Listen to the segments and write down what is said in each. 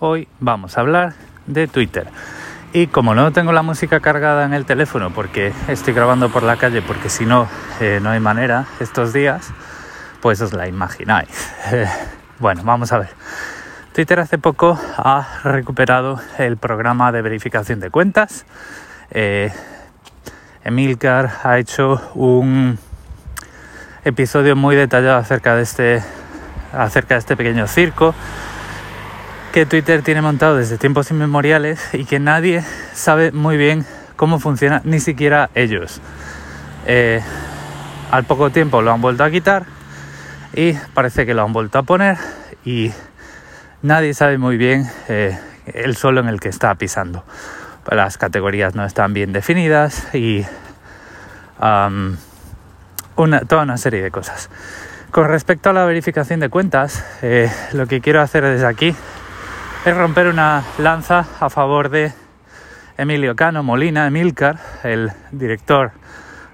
Hoy vamos a hablar de Twitter. Y como no tengo la música cargada en el teléfono porque estoy grabando por la calle, porque si no, eh, no hay manera estos días, pues os la imagináis. bueno, vamos a ver. Twitter hace poco ha recuperado el programa de verificación de cuentas. Eh, Emilcar ha hecho un episodio muy detallado acerca de este acerca de este pequeño circo que Twitter tiene montado desde tiempos inmemoriales y que nadie sabe muy bien cómo funciona, ni siquiera ellos. Eh, al poco tiempo lo han vuelto a quitar y parece que lo han vuelto a poner y nadie sabe muy bien eh, el suelo en el que está pisando. Las categorías no están bien definidas y una, toda una serie de cosas. Con respecto a la verificación de cuentas, eh, lo que quiero hacer desde aquí es romper una lanza a favor de Emilio Cano Molina, Emilcar, el director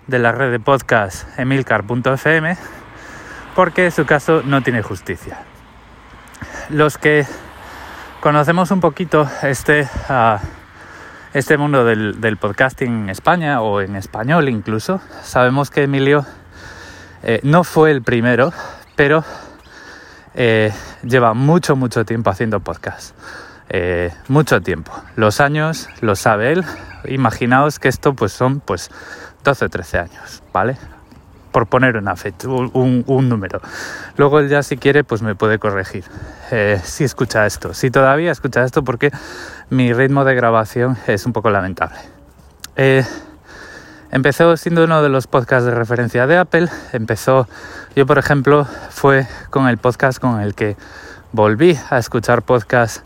de la red de podcast emilcar.fm, porque su caso no tiene justicia. Los que conocemos un poquito este, uh, este mundo del, del, podcasting en España o en español incluso, sabemos que Emilio eh, no fue el primero, pero eh, lleva mucho, mucho tiempo haciendo podcast. Eh, mucho tiempo. Los años lo sabe él. Imaginaos que esto pues son pues 12 o 13 años, ¿vale? Por poner una fecha, un, número. Luego él ya si quiere pues me puede corregir. Eh, si escucha esto. Si todavía escucha esto porque mi ritmo de grabación es un poco lamentable. Empezó siendo uno de los podcasts de referencia de Apple. Empezó, yo por ejemplo, fue con el podcast con el que volví a escuchar podcasts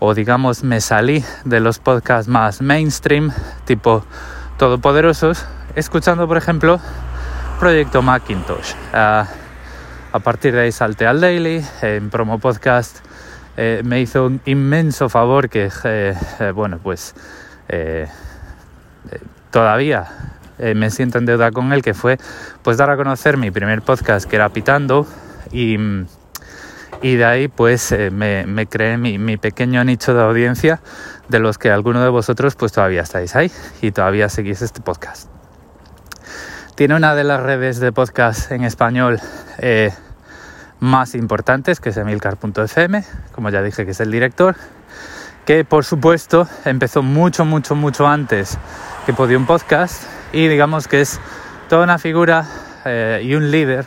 o digamos me salí de los podcasts más mainstream, tipo todopoderosos, escuchando por ejemplo Proyecto Macintosh. a partir de ahí salté al Daily, en Promo Podcast eh, me hizo un inmenso favor que, eh, eh, bueno, pues todavía eh, me siento en deuda con él, que fue pues dar a conocer mi primer podcast que era Pitando y, de ahí pues eh, me, me, creé mi, mi, pequeño nicho de audiencia de los que alguno de vosotros pues todavía estáis ahí y todavía seguís este podcast. Tiene una de las redes de podcast en español eh, más importantes, que es emilcar.fm, como ya dije que es el director, que por supuesto empezó mucho, mucho, mucho antes que Podium Podcast y digamos que es toda una figura eh, y un líder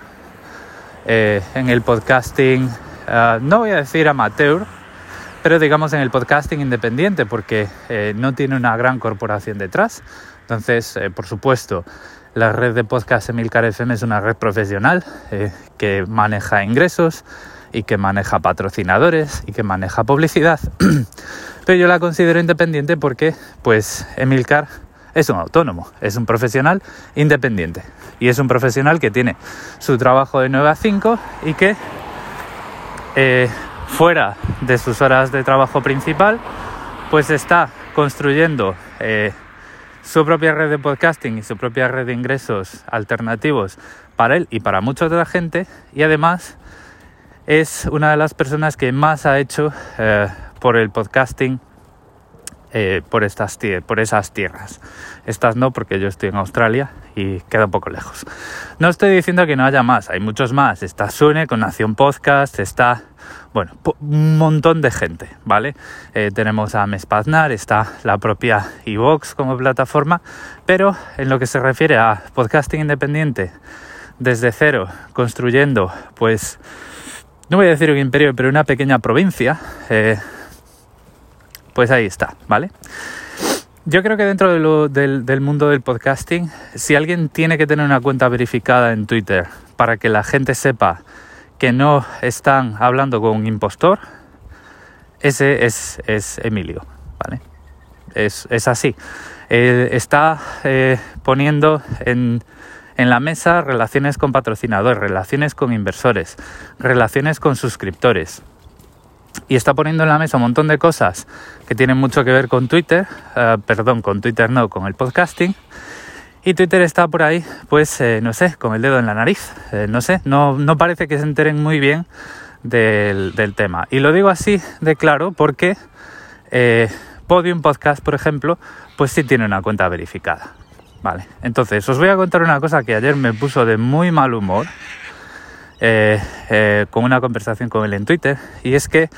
eh, en el podcasting, uh, no voy a decir amateur, pero digamos en el podcasting independiente porque eh, no tiene una gran corporación detrás. Entonces, eh, por supuesto, la red de podcast Emilcar FM es una red profesional eh, que maneja ingresos y que maneja patrocinadores y que maneja publicidad. pero yo la considero independiente porque, pues, Emilcar es un autónomo, es un profesional independiente. Y es un profesional que tiene su trabajo de 9 a 5 y que eh, fuera de sus horas de trabajo principal, pues está construyendo eh, su propia red de podcasting y su propia red de ingresos alternativos para él y para mucha otra gente. Y además es una de las personas que más ha hecho eh, por el podcasting eh, por, estas por esas tierras. Estas no, porque yo estoy en Australia y queda un poco lejos. No estoy diciendo que no haya más, hay muchos más. Está Sune con Nación Podcast, está, bueno, un montón de gente, ¿vale? Eh, tenemos a Mespaznar, está la propia iVox como plataforma, pero en lo que se refiere a podcasting independiente, desde cero, construyendo, pues, no voy a decir un imperio, pero una pequeña provincia, eh, pues ahí está, ¿vale? Yo creo que dentro del, mundo del podcasting, si alguien tiene que tener una cuenta verificada en Twitter para que la gente sepa que no están hablando con un impostor, ese es, es Emilio, ¿vale? Es, es así. Está eh, poniendo en, en la mesa relaciones con patrocinadores, relaciones con inversores, relaciones con suscriptores y está poniendo en la mesa un montón de cosas que tienen mucho que ver con Twitter, uh, perdón, con Twitter no, con el podcasting. Y Twitter está por ahí, pues, eh, no sé, con el dedo en la nariz. Eh, no sé, no, parece que se enteren muy bien del, tema. Y lo digo así de claro porque eh, Podium Podcast, por ejemplo, pues sí tiene una cuenta verificada. Vale, entonces os voy a contar una cosa que ayer me puso de muy mal humor eh, eh, con una conversación con él en Twitter y es que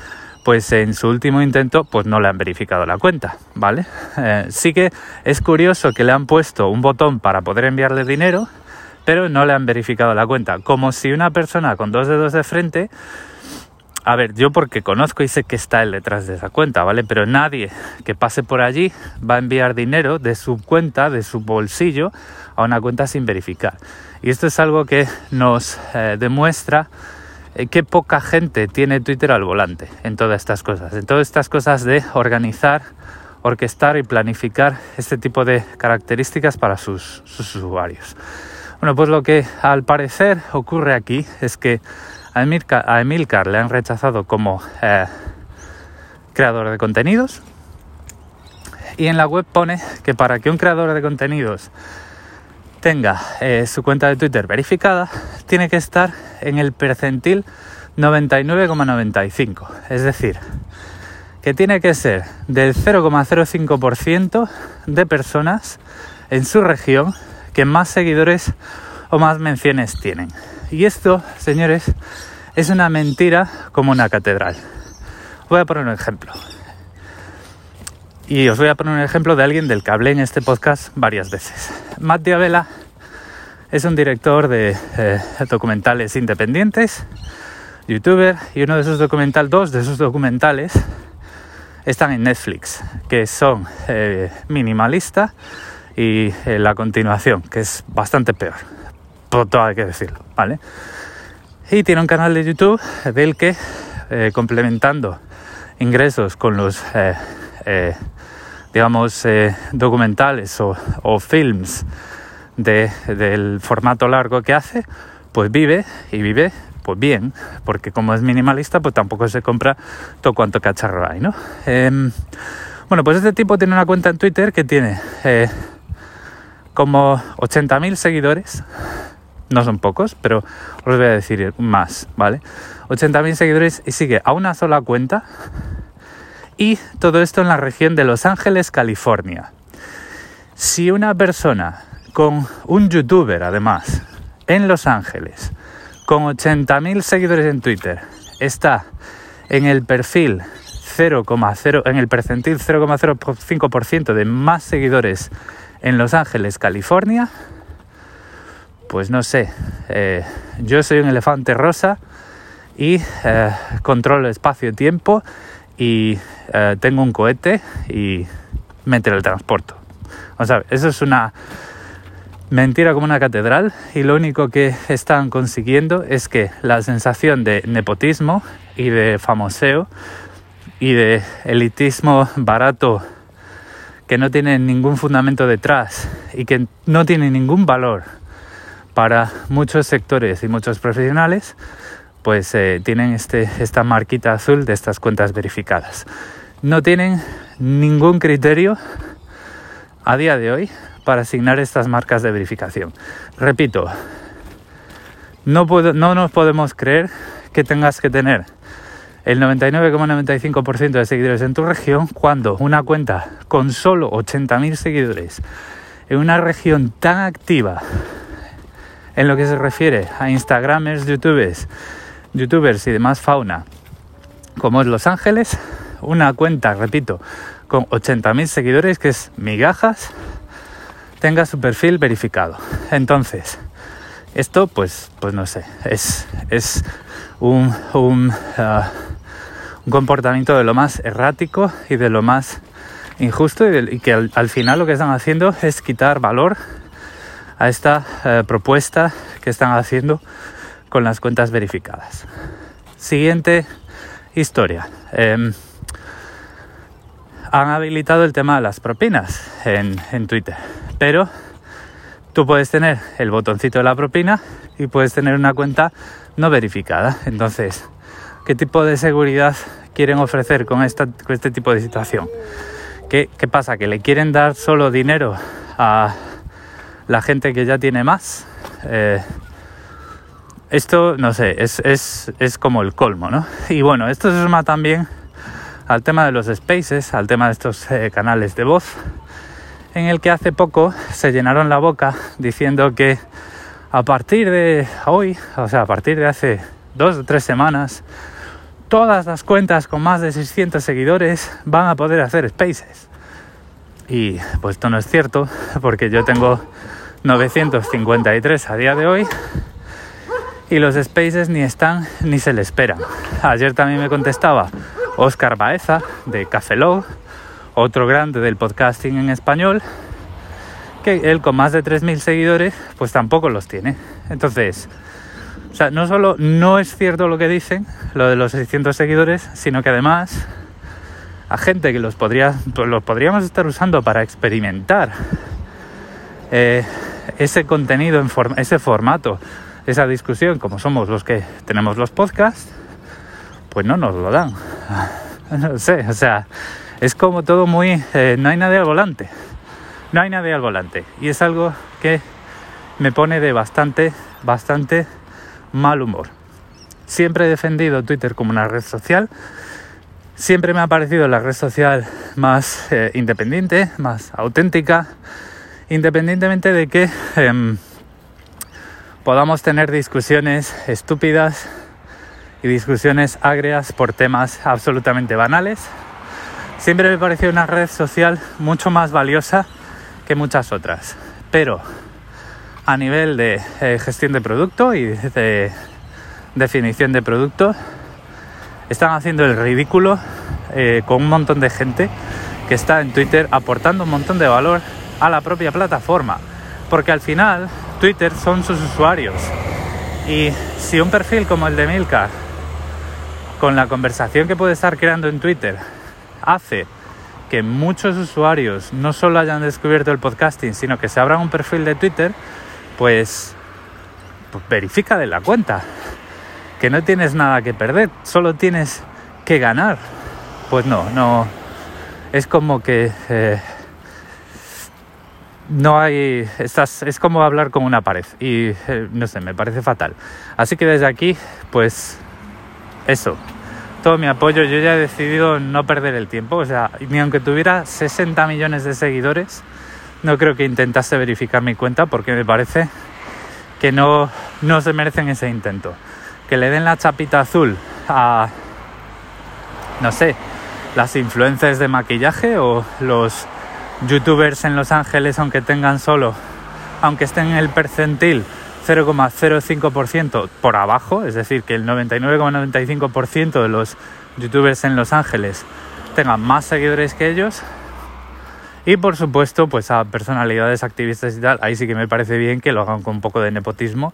pues en su último intento pues no le han verificado la cuenta, ¿vale? sí que es curioso que le han puesto un botón para poder enviarle dinero, pero no le han verificado la cuenta, como si una persona con dos dedos de frente a ver, yo porque conozco y sé que está él detrás de esa cuenta, ¿vale? Pero nadie que pase por allí va a enviar dinero de su cuenta, de su bolsillo, a una cuenta sin verificar. Y esto es algo que nos eh, demuestra eh, que poca gente tiene Twitter al volante en todas estas cosas, en todas estas cosas de organizar, orquestar y planificar este tipo de características para sus usuarios. Bueno, pues lo que al parecer ocurre aquí es que a Emilcar, le han rechazado como eh, creador de contenidos y en la web pone que para que un creador de contenidos tenga eh, su cuenta de Twitter verificada, tiene que estar en el percentil 99,95. Es decir, que tiene que ser del 0,05% de personas en su región que más seguidores o más menciones tienen. Y esto, señores, es una mentira como una catedral. Voy a poner un ejemplo. Y os voy a poner un ejemplo de alguien del que hablé en este podcast varias veces. Matt Diabela es un director de eh, documentales independientes, youtuber, y uno de sus documentales, dos de sus documentales están en Netflix, que son eh, Minimalista y eh, La Continuación, que es bastante peor todo hay que decirlo, ¿vale? Y tiene un canal de YouTube del que, eh, complementando ingresos con los, eh, eh, digamos, documentales o, o films de, del formato largo que hace, pues vive y vive pues bien, porque como es minimalista, pues tampoco se compra todo cuanto cacharro hay, ¿no? Em, bueno, pues este tipo tiene una cuenta en Twitter que tiene como 80.000 seguidores no son pocos, pero os voy a decir más, ¿vale? 80.000 seguidores y sigue a una sola cuenta y todo esto en la región de Los Ángeles, California. Si una persona con un youtuber además en Los Ángeles con 80.000 seguidores en Twitter está en el perfil 0,0 en el percentil 0,05% de más seguidores en Los Ángeles, California, pues no sé, eh, yo soy un elefante rosa y eh, controlo espacio-tiempo y eh, tengo un cohete y me teletransporto. O sea, eso es una mentira como una catedral y lo único que están consiguiendo es que la sensación de nepotismo y de famoseo y de elitismo barato que no tiene ningún fundamento detrás y que no tiene ningún valor para muchos sectores y muchos profesionales, pues eh, tienen este, esta marquita azul de estas cuentas verificadas. No tienen ningún criterio a día de hoy para asignar estas marcas de verificación. Repito, no, no nos podemos creer que tengas que tener el 99,95% de seguidores en tu región cuando una cuenta con solo 80.000 seguidores en una región tan activa en lo que se refiere a Instagramers, YouTubers, YouTubers y demás fauna, como es Los Ángeles, una cuenta, repito, con 80.000 seguidores, que es migajas, tenga su perfil verificado. Entonces, esto, pues, pues no sé, es, es un, un, uh, un comportamiento de lo más errático y de lo más injusto y, que al, final lo que están haciendo es quitar valor a esta eh, propuesta que están haciendo con las cuentas verificadas. Siguiente historia. Em, han habilitado el tema de las propinas en, Twitter, pero tú puedes tener el botoncito de la propina y puedes tener una cuenta no verificada. Entonces, ¿qué tipo de seguridad quieren ofrecer con, este tipo de situación? ¿Qué, ¿Qué, pasa? ¿Que le quieren dar solo dinero a la gente que ya tiene más. Eh, esto, no sé, es, es, es como el colmo, ¿no? Y bueno, esto se suma también al tema de los spaces, al tema de estos eh, canales de voz, en el que hace poco se llenaron la boca diciendo que a partir de hoy, o sea, a partir de hace dos o tres semanas, todas las cuentas con más de 600 seguidores van a poder hacer spaces. Y pues esto no es cierto, porque yo tengo 953 a día de hoy y los spaces ni están ni se le esperan. Ayer también me contestaba Oscar Baeza de Café Low, otro grande del podcasting en español, que él con más de 3.000 seguidores pues tampoco los tiene. Entonces, o sea, no solo no es cierto lo que dicen, lo de los 600 seguidores, sino que además a gente que los, podría, pues los podríamos estar usando para experimentar eh, ese contenido, en ese formato, esa discusión, como somos los que tenemos los podcasts, pues no nos lo dan. No sé, o sea, es como todo muy... Eh, no hay nadie al volante. No hay nadie al volante. Y es algo que me pone de bastante, bastante mal humor. Siempre he defendido Twitter como una red social. Siempre me ha parecido la red social más eh, independiente, más auténtica, independientemente de que em, podamos tener discusiones estúpidas y discusiones agrias por temas absolutamente banales. Siempre me pareció una red social mucho más valiosa que muchas otras. Pero a nivel de eh, gestión de producto y de definición de producto, están haciendo el ridículo eh, con un montón de gente que está en Twitter aportando un montón de valor a la propia plataforma. Porque al final Twitter son sus usuarios. Y si un perfil como el de Milka, con la conversación que puede estar creando en Twitter, hace que muchos usuarios no solo hayan descubierto el podcasting, sino que se abran un perfil de Twitter, pues, pues verifica de la cuenta. Que no tienes nada que perder, solo tienes que ganar. Pues no, no. Es como que eh, no hay. Estás, es como hablar con una pared. Y eh, no sé, me parece fatal. Así que desde aquí, pues. Eso. Todo mi apoyo. Yo ya he decidido no perder el tiempo. O sea, ni aunque tuviera 60 millones de seguidores, no creo que intentase verificar mi cuenta porque me parece que no, no se merecen ese intento. Que le den la chapita azul a. No sé, las influencias de maquillaje o los youtubers en Los Ángeles, aunque tengan solo, aunque estén en el percentil 0,05% por abajo, es decir, que el 99,95% de los youtubers en Los Ángeles tengan más seguidores que ellos. Y por supuesto, pues a personalidades activistas y tal, ahí sí que me parece bien que lo hagan con un poco de nepotismo.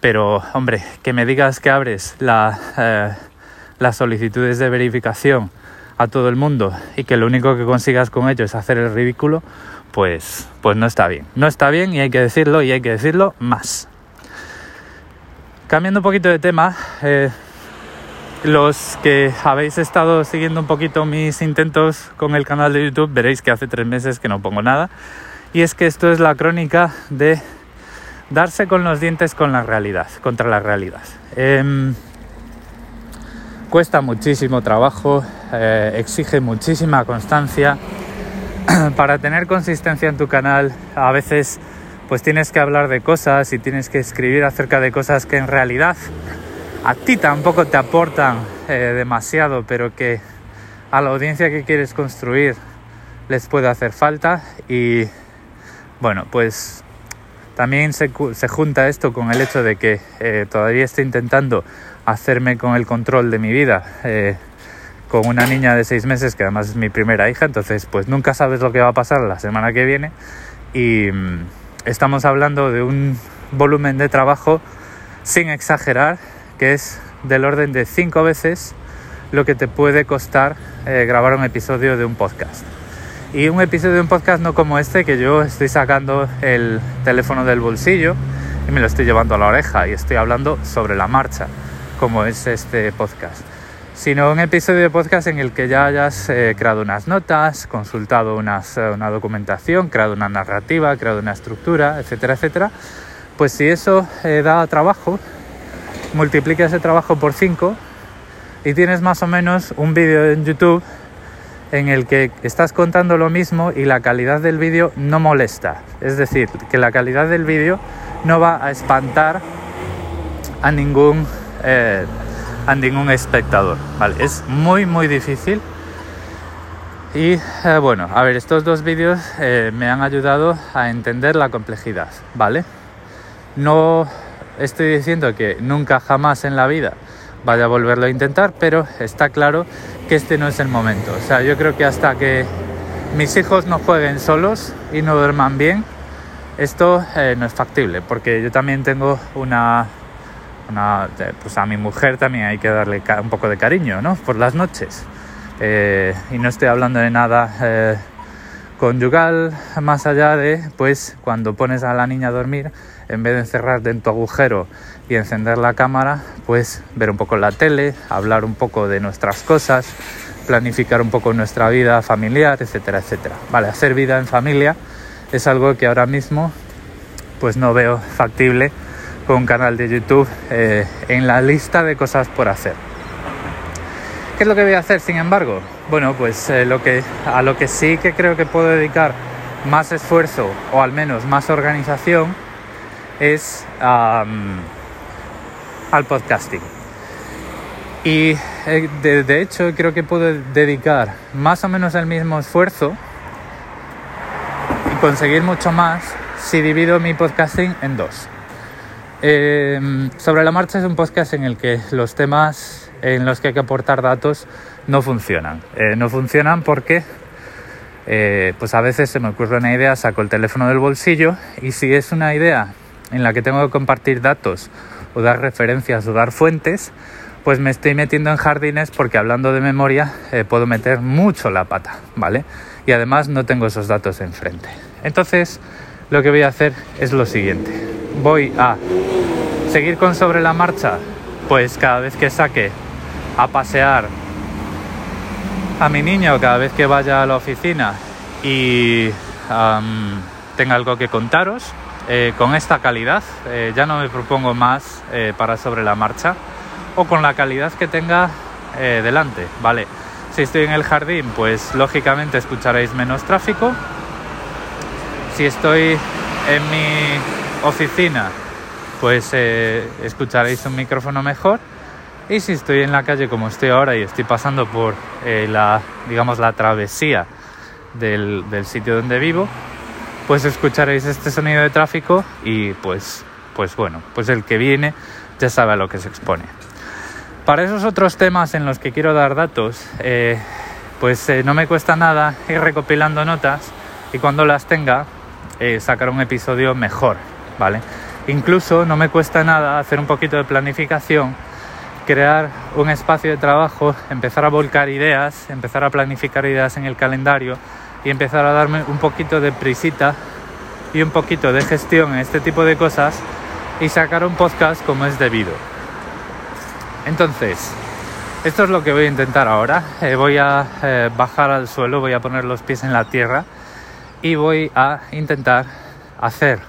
Pero, hombre, que me digas que abres la, eh, las solicitudes de verificación a todo el mundo y que lo único que consigas con ello es hacer el ridículo, pues, pues no está bien. No está bien y hay que decirlo y hay que decirlo más. Cambiando un poquito de tema, eh, los que habéis estado siguiendo un poquito mis intentos con el canal de YouTube, veréis que hace tres meses que no pongo nada. Y es que esto es la crónica de darse con los dientes con la realidad, contra la realidad. Em, cuesta muchísimo trabajo, eh, exige muchísima constancia. Para tener consistencia en tu canal, a veces pues tienes que hablar de cosas y tienes que escribir acerca de cosas que en realidad a ti tampoco te aportan eh, demasiado, pero que a la audiencia que quieres construir les puede hacer falta. Y bueno, pues también se, junta esto con el hecho de que eh, todavía estoy intentando hacerme con el control de mi vida eh, con una niña de seis meses que además es mi primera hija, entonces pues nunca sabes lo que va a pasar la semana que viene y mm, estamos hablando de un volumen de trabajo sin exagerar que es del orden de cinco veces lo que te puede costar eh, grabar un episodio de un podcast. Y un episodio de un podcast no como este, que yo estoy sacando el teléfono del bolsillo y me lo estoy llevando a la oreja y estoy hablando sobre la marcha como es este podcast, sino un episodio de podcast en el que ya hayas eh, creado unas notas, consultado unas, eh, una documentación, creado una narrativa, creado una estructura, etcétera, etcétera. Pues si eso eh, da trabajo, multiplica ese trabajo por 5 y tienes más o menos un vídeo en YouTube en el que estás contando lo mismo y la calidad del vídeo no molesta. Es decir, que la calidad del vídeo no va a espantar a ningún, eh, a ningún espectador. Es muy, muy difícil. Y eh, bueno, a ver, estos dos vídeos eh, me han ayudado a entender la complejidad, ¿vale? No estoy diciendo que nunca jamás en la vida vaya a volverlo a intentar, pero está claro que este no es el momento. O sea, yo creo que hasta que mis hijos no jueguen solos y no duerman bien, esto no es factible, porque yo también tengo una, pues a mi mujer también hay que darle un poco de cariño, ¿no? Por las noches. Eh, y no estoy hablando de nada eh, conyugal más allá de, pues, cuando pones a la niña a dormir, en vez de encerrarte en tu agujero y encender la cámara, pues ver un poco la tele, hablar un poco de nuestras cosas, planificar un poco nuestra vida familiar, etcétera, etcétera. Vale, hacer vida en familia es algo que ahora mismo pues no veo factible un canal de YouTube eh, en la lista de cosas por hacer. ¿Qué es lo que voy a hacer, sin embargo? Bueno, pues eh, lo que, a lo que sí que creo que puedo dedicar más esfuerzo o al menos más organización es al podcasting. Y eh, de, hecho creo que puedo dedicar más o menos el mismo esfuerzo y conseguir mucho más si divido mi podcasting en dos. Em, sobre la marcha es un podcast en el que los temas en los que hay que aportar datos no funcionan. Eh, no funcionan porque eh, pues a veces se me ocurre una idea, saco el teléfono del bolsillo y si es una idea en la que tengo que compartir datos o dar referencias o dar fuentes, pues me estoy metiendo en jardines porque hablando de memoria eh, puedo meter mucho la pata, ¿vale? Y además no tengo esos datos enfrente. Entonces, lo que voy a hacer es lo siguiente. Voy a seguir con sobre la marcha, pues cada vez que saque a pasear a mi niño, cada vez que vaya a la oficina y tenga algo que contaros, eh, con esta calidad. Eh, ya no me propongo más eh, para sobre la marcha o con la calidad que tenga delante, ¿vale? Si estoy en el jardín, pues lógicamente escucharéis menos tráfico. Si estoy en mi oficina, pues escucharéis un micrófono mejor. Y si estoy en la calle como estoy ahora y estoy pasando por la, digamos, la travesía del sitio donde vivo, pues escucharéis este sonido de tráfico y pues, pues bueno, pues el que viene ya sabe a lo que se expone. Para esos otros temas en los que quiero dar datos, eh, pues eh, no me cuesta nada ir recopilando notas y cuando las tenga eh, sacar un episodio mejor, Incluso no me cuesta nada hacer un poquito de planificación, crear un espacio de trabajo, empezar a volcar ideas, empezar a planificar ideas en el calendario y empezar a darme un poquito de prisita y un poquito de gestión en este tipo de cosas y sacar un podcast como es debido. Entonces, esto es lo que voy a intentar ahora. Eh, voy a eh, bajar al suelo, voy a poner los pies en la tierra y voy a intentar hacer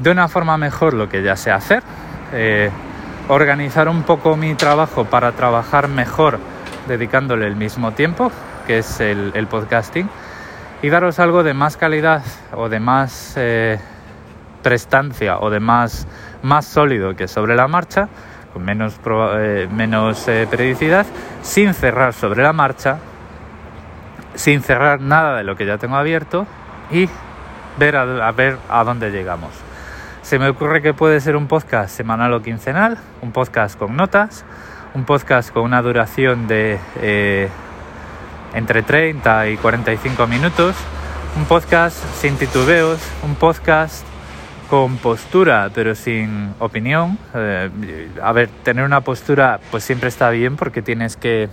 de una forma mejor lo que ya sé hacer. Eh, organizar un poco mi trabajo para trabajar mejor dedicándole el mismo tiempo que es el, podcasting, y daros algo de más calidad o de más eh, prestancia o de más, más sólido que sobre la marcha, con menos, eh, menos periodicidad, sin cerrar sobre la marcha, sin cerrar nada de lo que ya tengo abierto y ver a ver a dónde llegamos. Se me ocurre que puede ser un podcast semanal o quincenal, un podcast con notas, un podcast con una duración de entre 30 y 45 minutos, un podcast sin titubeos, un podcast con postura pero sin opinión. Eh, a ver, tener una postura pues siempre está bien porque tienes que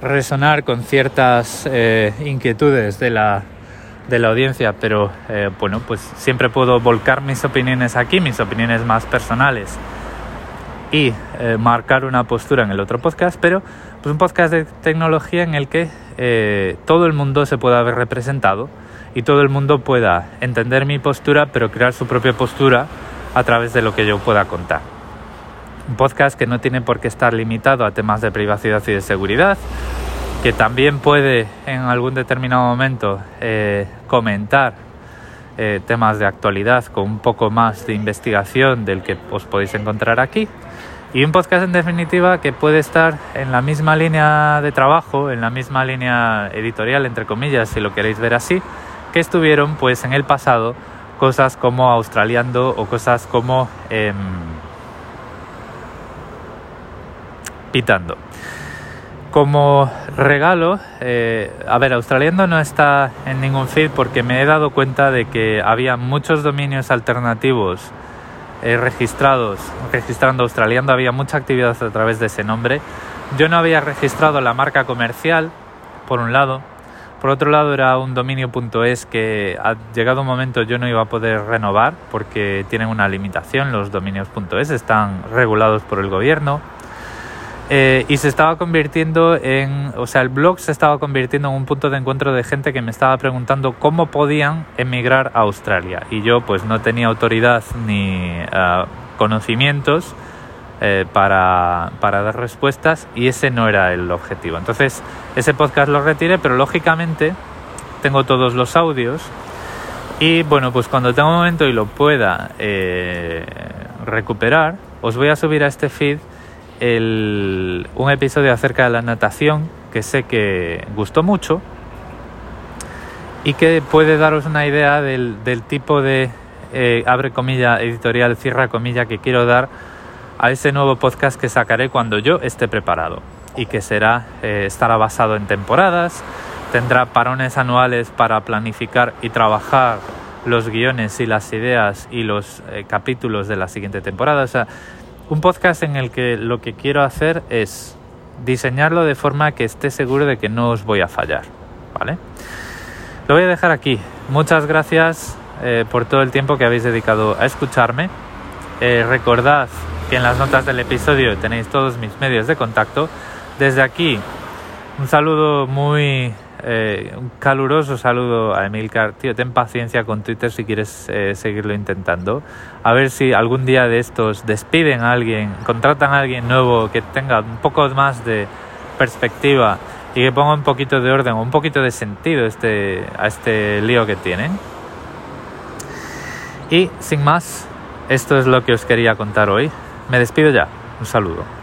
resonar con ciertas eh, inquietudes de la, de la audiencia, pero eh, bueno, pues siempre puedo volcar mis opiniones aquí, mis opiniones más personales y marcar una postura en el otro podcast, pero pues un podcast de tecnología en el que eh, todo el mundo se pueda ver representado y todo el mundo pueda entender mi postura, pero crear su propia postura a través de lo que yo pueda contar. Un podcast que no tiene por qué estar limitado a temas de privacidad y de seguridad, que también puede en algún determinado momento eh, comentar eh, temas de actualidad con un poco más de investigación del que os podéis encontrar aquí. Y un podcast en definitiva que puede estar en la misma línea de trabajo, en la misma línea editorial, entre comillas, si lo queréis ver así, que estuvieron pues en el pasado cosas como Australiando o cosas como em, Pitando. Como regalo, eh, a ver, Australiando no está en ningún feed porque me he dado cuenta de que había muchos dominios alternativos eh, registrados, registrando Australiando, había mucha actividad a través de ese nombre. Yo no había registrado la marca comercial, por un lado, por otro lado era un dominio.es que ha llegado un momento yo no iba a poder renovar porque tienen una limitación, los dominios.es están regulados por el gobierno eh, y se estaba convirtiendo en, o sea, el blog se estaba convirtiendo en un punto de encuentro de gente que me estaba preguntando cómo podían emigrar a Australia. Y yo pues no tenía autoridad ni uh, conocimientos eh, para, para, dar respuestas y ese no era el objetivo. Entonces ese podcast lo retiré, pero lógicamente tengo todos los audios y bueno, pues cuando tenga un momento y lo pueda eh, recuperar, os voy a subir a este feed el, un episodio acerca de la natación que sé que gustó mucho y que puede daros una idea del, del tipo de, eh, abre comilla, editorial, cierra comilla, que quiero dar a ese nuevo podcast que sacaré cuando yo esté preparado y que será, eh, estará basado en temporadas, tendrá parones anuales para planificar y trabajar los guiones y las ideas y los eh, capítulos de la siguiente temporada. O sea, un podcast en el que lo que quiero hacer es diseñarlo de forma que esté seguro de que no os voy a fallar, ¿vale? Lo voy a dejar aquí. Muchas gracias eh, por todo el tiempo que habéis dedicado a escucharme. Eh, recordad que en las notas del episodio tenéis todos mis medios de contacto. Desde aquí, un saludo muy eh, un caluroso saludo a Emilcar. Tío, ten paciencia con Twitter si quieres eh, seguirlo intentando. A ver si algún día de estos despiden a alguien, contratan a alguien nuevo que tenga un poco más de perspectiva y que ponga un poquito de orden, un poquito de sentido este, a este lío que tienen. Y sin más, esto es lo que os quería contar hoy. Me despido ya. Un saludo.